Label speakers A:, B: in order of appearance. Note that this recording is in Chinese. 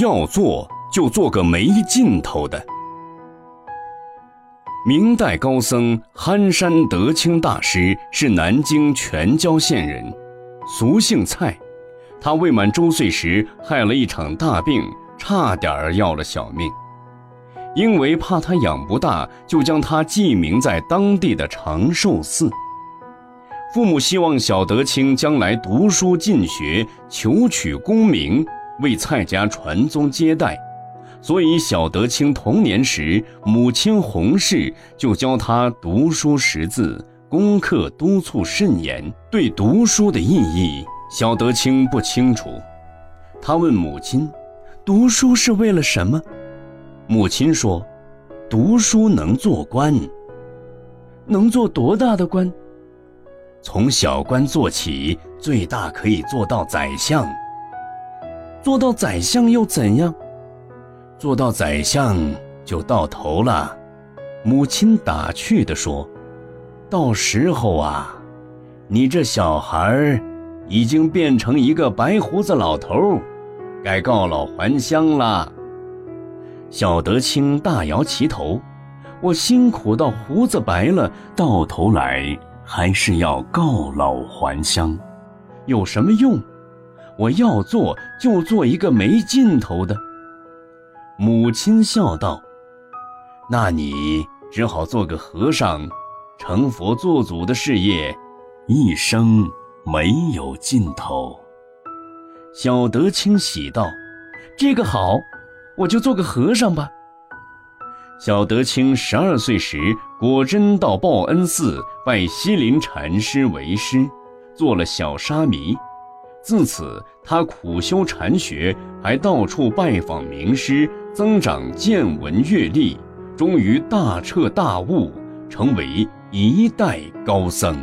A: 要做就做个没尽头的。明代高僧憨山德清大师是南京全椒县人，俗姓蔡。他未满周岁时害了一场大病，差点要了小命。因为怕他养不大，就将他寄名在当地的长寿寺。父母希望小德清将来读书进学，求取功名，为蔡家传宗接代。所以，小德清童年时，母亲洪氏就教他读书识字，功课督促甚严。对读书的意义，小德清不清楚。他问母亲：“读书是为了什么？”母亲说：“读书能做官。能做多大的官？从小官做起，最大可以做到宰相。做到宰相又怎样？”做到宰相就到头了，母亲打趣地说：“到时候啊，你这小孩已经变成一个白胡子老头，该告老还乡了。”小德清大摇其头：“我辛苦到胡子白了，到头来还是要告老还乡，有什么用？我要做就做一个没尽头的。”母亲笑道：“那你只好做个和尚，成佛做祖的事业，一生没有尽头。”小德清喜道：“这个好，我就做个和尚吧。”小德清十二岁时，果真到报恩寺拜西林禅师为师，做了小沙弥。自此，他苦修禅学，还到处拜访名师，增长见闻阅历，终于大彻大悟，成为一代高僧。